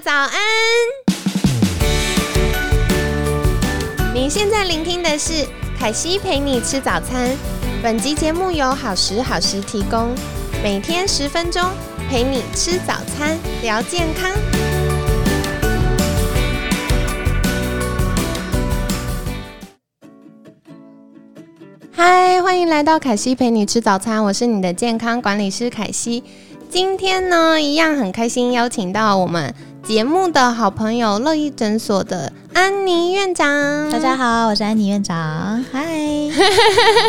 早安！你现在聆听的是凯西陪你吃早餐。本集节目由好时好时提供，每天十分钟陪你吃早餐，聊健康。嗨，欢迎来到凯西陪你吃早餐，我是你的健康管理师凯西。今天呢，一样很开心，邀请到我们节目的好朋友乐意诊所的安妮院长。大家好，我是安妮院长。嗨，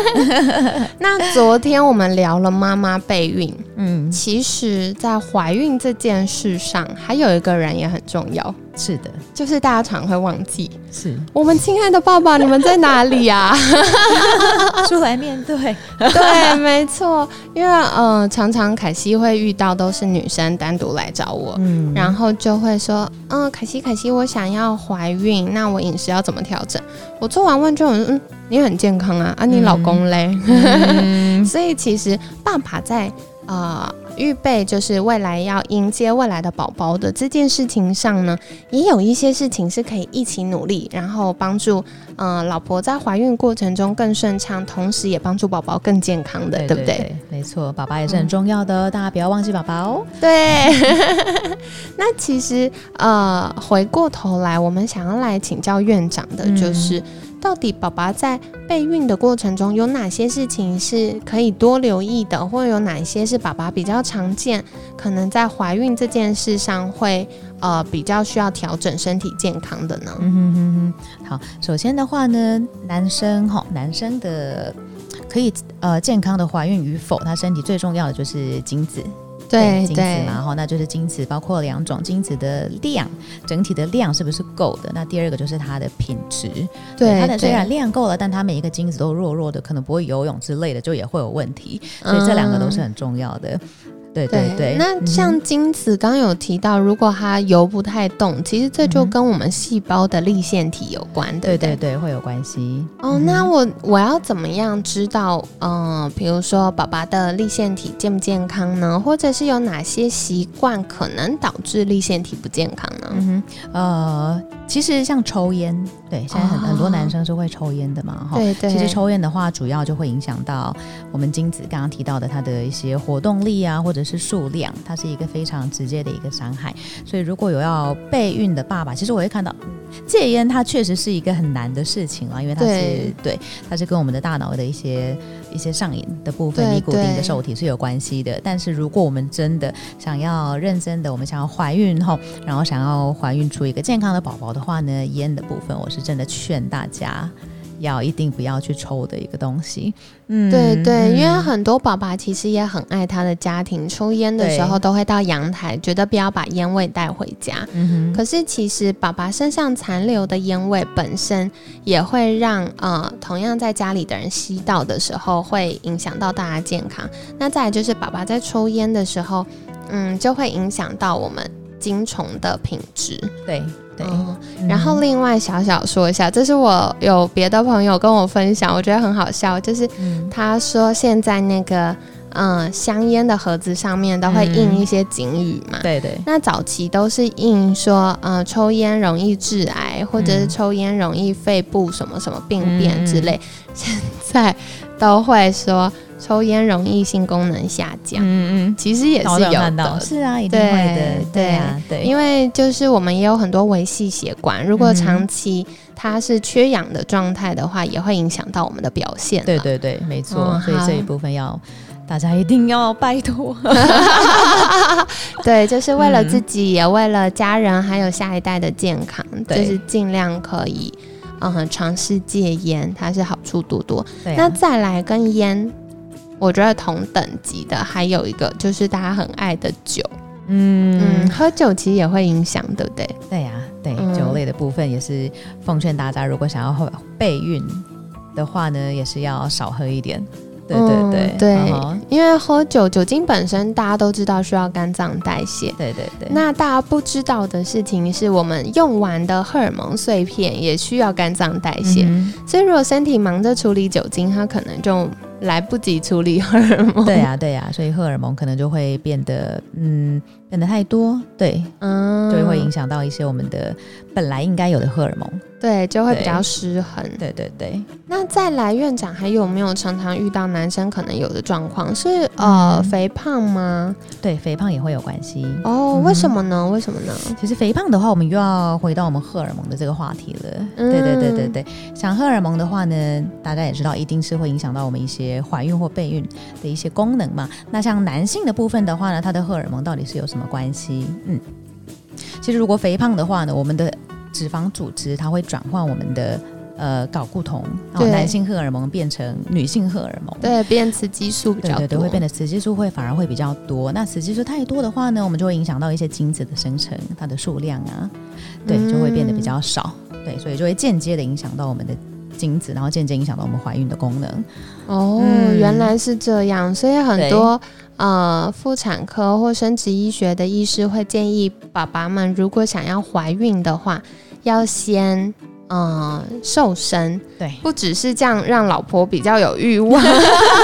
那昨天我们聊了妈妈备孕，嗯，其实，在怀孕这件事上，还有一个人也很重要。是的，就是大家常会忘记，是我们亲爱的爸爸，你们在哪里呀？出来面对，对，没错，因为呃，常常凯西会遇到都是女生单独来找我，嗯，然后就会说，嗯，凯西，凯西，我想要怀孕，那我饮食要怎么调整？我做完问就，嗯，你很健康啊，啊，你老公嘞？所以其实爸爸在。啊，预备就是未来要迎接未来的宝宝的这件事情上呢，也有一些事情是可以一起努力，然后帮助嗯老婆在怀孕过程中更顺畅，同时也帮助宝宝更健康的，对不对？没错，宝宝也是很重要的，大家不要忘记宝宝哦。对，那其实呃，回过头来，我们想要来请教院长的就是。到底宝宝在备孕的过程中有哪些事情是可以多留意的，或者有哪些是宝宝比较常见，可能在怀孕这件事上会呃比较需要调整身体健康的呢？嗯哼哼哼。好，首先的话呢，男生哈，男生的可以呃健康的怀孕与否，他身体最重要的就是精子。对精子嘛，哈，那就是精子包括两种，精子的量，整体的量是不是够的？那第二个就是它的品质，对它的虽然量够了，但它每一个精子都弱弱的，可能不会游泳之类的，就也会有问题，所以这两个都是很重要的。对对对，那像精子刚刚有提到，如果它游不太动，其实这就跟我们细胞的立腺体有关，对对对，会有关系。哦，那我我要怎么样知道？嗯，比如说宝宝的立腺体健不健康呢？或者是有哪些习惯可能导致立腺体不健康呢？嗯哼，呃，其实像抽烟，对，现在很很多男生是会抽烟的嘛，哈，对对。其实抽烟的话，主要就会影响到我们精子刚刚提到的它的一些活动力啊，或者是数量，它是一个非常直接的一个伤害。所以如果有要备孕的爸爸，其实我会看到 戒烟，它确实是一个很难的事情啊，因为它是对，它是跟我们的大脑的一些一些上瘾的部分、尼古丁的受体是有关系的。但是如果我们真的想要认真的，我们想要怀孕后，然后想要怀孕出一个健康的宝宝的话呢，烟的部分，我是真的劝大家。要一定不要去抽的一个东西，嗯，对对，因为很多爸爸其实也很爱他的家庭，抽烟的时候都会到阳台，觉得不要把烟味带回家。嗯哼，可是其实爸爸身上残留的烟味本身也会让呃同样在家里的人吸到的时候，会影响到大家健康。那再来就是爸爸在抽烟的时候，嗯，就会影响到我们精虫的品质。对。对，然后另外小小说一下，这是我有别的朋友跟我分享，我觉得很好笑，就是他说现在那个嗯香烟的盒子上面都会印一些警语嘛，对对，那早期都是印说嗯抽烟容易致癌，或者是抽烟容易肺部什么什么病变之类，现在都会说。抽烟容易性功能下降，嗯嗯，其实也是有的，是啊，一定会的，对啊，对，因为就是我们也有很多维系血管，如果长期它是缺氧的状态的话，也会影响到我们的表现。对对对，没错，所以这一部分要大家一定要拜托，对，就是为了自己，也为了家人，还有下一代的健康，就是尽量可以嗯尝试戒烟，它是好处多多。那再来跟烟。我觉得同等级的还有一个就是大家很爱的酒，嗯嗯，喝酒其实也会影响，对不对？对呀，对酒类的部分也是奉劝大家，如果想要备孕的话呢，也是要少喝一点。对对对对，因为喝酒酒精本身大家都知道需要肝脏代谢，对对对。那大家不知道的事情是我们用完的荷尔蒙碎片也需要肝脏代谢，所以如果身体忙着处理酒精，它可能就。来不及处理荷尔蒙。对呀，对呀，所以荷尔蒙可能就会变得，嗯，变得太多，对，嗯，就会影响到一些我们的本来应该有的荷尔蒙。对，就会比较失衡。对对对。那再来，院长还有没有常常遇到男生可能有的状况是呃肥胖吗？对，肥胖也会有关系。哦，为什么呢？为什么呢？其实肥胖的话，我们又要回到我们荷尔蒙的这个话题了。对对对对对。像荷尔蒙的话呢，大家也知道，一定是会影响到我们一些怀孕或备孕的一些功能嘛。那像男性的部分的话呢，它的荷尔蒙到底是有什么关系？嗯，其实如果肥胖的话呢，我们的脂肪组织它会转换我们的呃睾固酮，然后男性荷尔蒙变成女性荷尔蒙，对，变雌激素比较多，对，会变得雌激素会反而会比较多。那雌激素太多的话呢，我们就会影响到一些精子的生成，它的数量啊，对，就会变得比较少，对，所以就会间接的影响到我们的精子，然后渐渐影响到我们怀孕的功能。哦，原来是这样，所以很多。呃，妇产科或生殖医学的医师会建议爸爸们，如果想要怀孕的话，要先呃瘦身。对，不只是这样让老婆比较有欲望，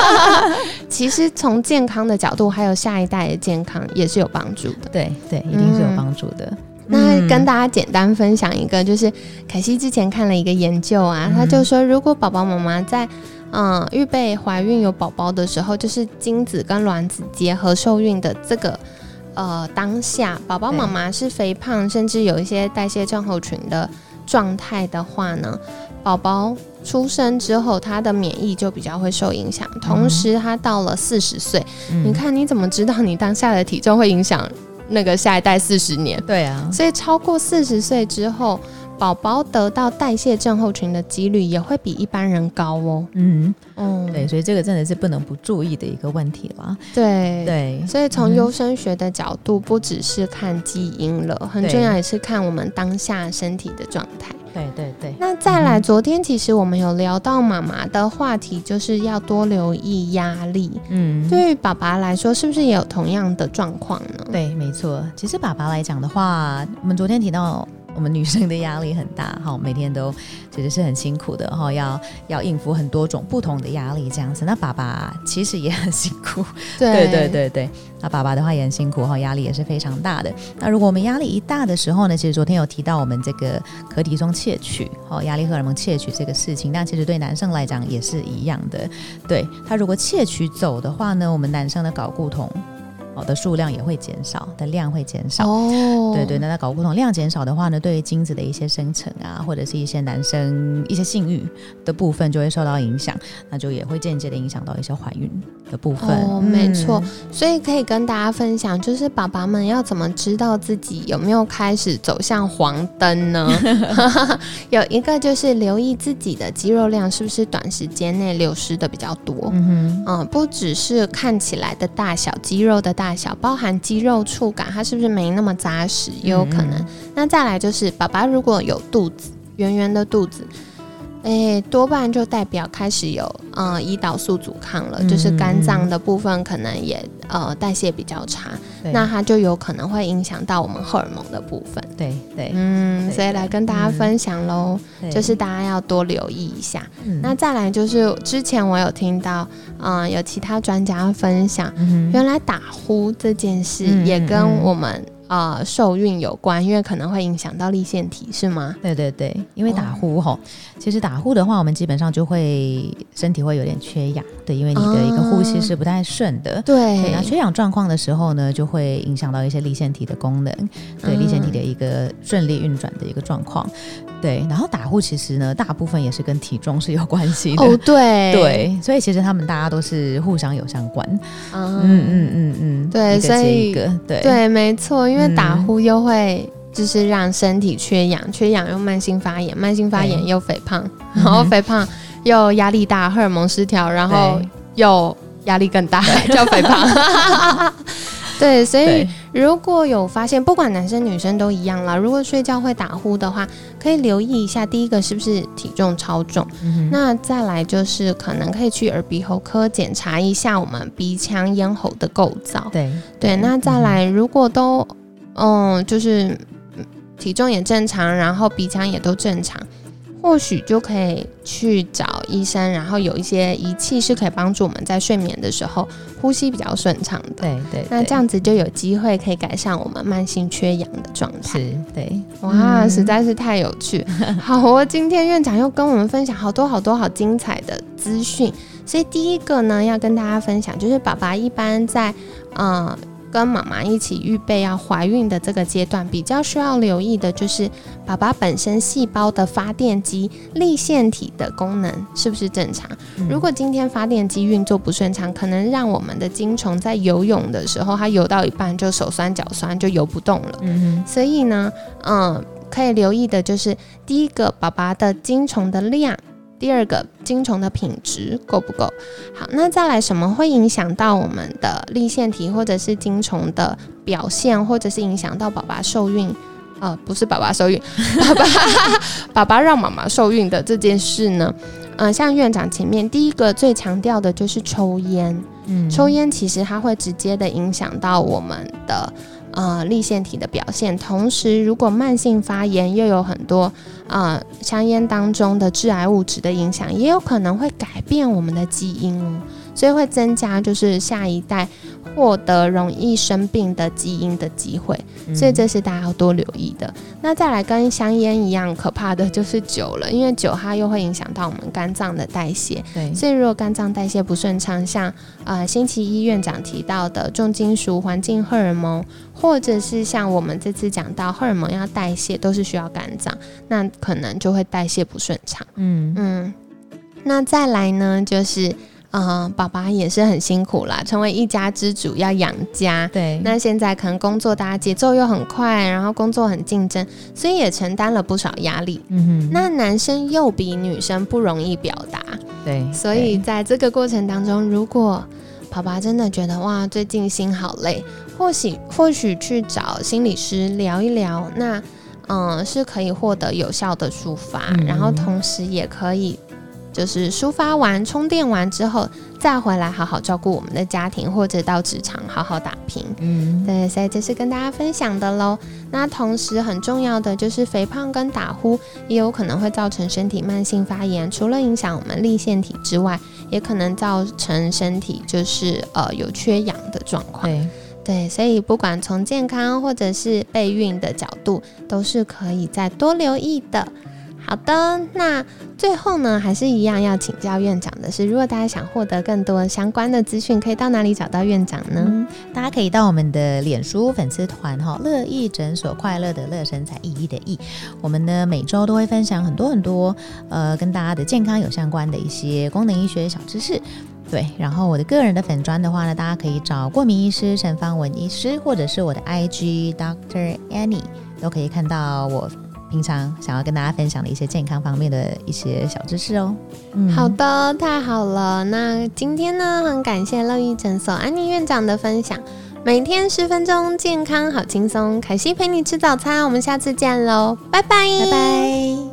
其实从健康的角度，还有下一代的健康也是有帮助的。对对，一定是有帮助的。那跟大家简单分享一个，就是凯西之前看了一个研究啊，他就说，如果宝宝妈妈在嗯，预备怀孕有宝宝的时候，就是精子跟卵子结合受孕的这个呃当下，宝宝妈妈是肥胖，甚至有一些代谢症候群的状态的话呢，宝宝出生之后，他的免疫就比较会受影响。同时，他到了四十岁，你看你怎么知道你当下的体重会影响那个下一代四十年？对啊，所以超过四十岁之后。宝宝得到代谢症候群的几率也会比一般人高哦。嗯嗯，对，所以这个真的是不能不注意的一个问题了。对对，所以从优生学的角度，不只是看基因了，很重要也是看我们当下身体的状态。对对对。那再来，昨天其实我们有聊到妈妈的话题，就是要多留意压力。嗯，对于爸爸来说，是不是也有同样的状况呢？对，没错。其实爸爸来讲的话，我们昨天提到。我们女生的压力很大，哈，每天都其实是很辛苦的，哈，要要应付很多种不同的压力，这样子。那爸爸其实也很辛苦，对对对对。那爸爸的话也很辛苦，哈，压力也是非常大的。那如果我们压力一大的时候呢，其实昨天有提到我们这个可体中窃取，哈，压力荷尔蒙窃取这个事情，那其实对男生来讲也是一样的。对他如果窃取走的话呢，我们男生的睾固酮。好的数量也会减少，的量会减少。哦，对对，那它睾固酮量减少的话呢，对于精子的一些生成啊，或者是一些男生一些性欲的部分就会受到影响，那就也会间接的影响到一些怀孕的部分。哦，没错。所以可以跟大家分享，就是爸爸们要怎么知道自己有没有开始走向黄灯呢？有一个就是留意自己的肌肉量是不是短时间内流失的比较多。嗯哼，嗯，不只是看起来的大小，肌肉的大。大小包含肌肉触感，它是不是没那么扎实？也有可能。那再来就是，爸爸如果有肚子，圆圆的肚子。哎，多半就代表开始有呃胰岛素阻抗了，就是肝脏的部分可能也呃代谢比较差，那它就有可能会影响到我们荷尔蒙的部分。对对，嗯，所以来跟大家分享喽，就是大家要多留意一下。那再来就是之前我有听到，嗯，有其他专家分享，原来打呼这件事也跟我们。啊，受孕有关，因为可能会影响到立腺体，是吗？对对对，因为打呼吼，其实打呼的话，我们基本上就会身体会有点缺氧，对，因为你的一个呼吸是不太顺的，对。那缺氧状况的时候呢，就会影响到一些立腺体的功能，对立腺体的一个顺利运转的一个状况，对。然后打呼其实呢，大部分也是跟体重是有关系的，哦，对对，所以其实他们大家都是互相有相关，嗯嗯嗯嗯，对，所以对对，没错。因为打呼又会就是让身体缺氧，缺氧又慢性发炎，慢性发炎又肥胖，然后肥胖又压力大，荷尔蒙失调，然后又压力更大，叫 肥胖。对，所以如果有发现，不管男生女生都一样啦。如果睡觉会打呼的话，可以留意一下，第一个是不是体重超重？那再来就是可能可以去耳鼻喉科检查一下我们鼻腔咽喉的构造。对对，那再来如果都。嗯，就是体重也正常，然后鼻腔也都正常，或许就可以去找医生，然后有一些仪器是可以帮助我们在睡眠的时候呼吸比较顺畅的。对对，那这样子就有机会可以改善我们慢性缺氧的状态。是，对，哇，实在是太有趣。好，我今天院长又跟我们分享好多好多好精彩的资讯。所以第一个呢，要跟大家分享，就是爸爸一般在嗯。跟妈妈一起预备要怀孕的这个阶段，比较需要留意的就是宝宝本身细胞的发电机立腺体的功能是不是正常。如果今天发电机运作不顺畅，可能让我们的精虫在游泳的时候，它游到一半就手酸脚酸，就游不动了。嗯所以呢，嗯，可以留意的就是第一个，宝宝的精虫的量。第二个精虫的品质够不够好？那再来什么会影响到我们的立腺体或者是精虫的表现，或者是影响到宝宝受孕？呃，不是宝宝受孕，爸爸爸爸让妈妈受孕的这件事呢？嗯，像院长前面第一个最强调的就是抽烟。嗯，抽烟其实它会直接的影响到我们的。呃，立腺体的表现，同时如果慢性发炎又有很多呃香烟当中的致癌物质的影响，也有可能会改变我们的基因哦。所以会增加就是下一代获得容易生病的基因的机会，所以这是大家要多留意的。那再来跟香烟一样可怕的就是酒了，因为酒它又会影响到我们肝脏的代谢。对，所以如果肝脏代谢不顺畅，像呃星期一院长提到的重金属、环境荷尔蒙，或者是像我们这次讲到荷尔蒙要代谢，都是需要肝脏，那可能就会代谢不顺畅。嗯嗯，那再来呢就是。嗯，爸爸也是很辛苦啦，成为一家之主要养家。对，那现在可能工作大家节奏又很快，然后工作很竞争，所以也承担了不少压力。嗯哼，那男生又比女生不容易表达。对，所以在这个过程当中，如果爸爸真的觉得哇，最近心好累，或许或许去找心理师聊一聊，那嗯是可以获得有效的抒发，然后同时也可以。就是抒发完、充电完之后，再回来好好照顾我们的家庭，或者到职场好好打拼。嗯，对，所以这是跟大家分享的喽。那同时很重要的就是肥胖跟打呼也有可能会造成身体慢性发炎，除了影响我们立腺体之外，也可能造成身体就是呃有缺氧的状况。对，对，所以不管从健康或者是备孕的角度，都是可以再多留意的。好的，那最后呢，还是一样要请教院长的是，如果大家想获得更多相关的资讯，可以到哪里找到院长呢？大家可以到我们的脸书粉丝团哈，乐意诊所快乐的乐身材意义的意，我们呢每周都会分享很多很多呃跟大家的健康有相关的一些功能医学小知识。对，然后我的个人的粉砖的话呢，大家可以找过敏医师陈芳文医师，或者是我的 IG Doctor Annie，都可以看到我。平常想要跟大家分享的一些健康方面的一些小知识哦。嗯，好的，太好了。那今天呢，很感谢乐意诊所安妮院长的分享。每天十分钟，健康好轻松。凯西陪你吃早餐，我们下次见喽，拜拜，拜拜。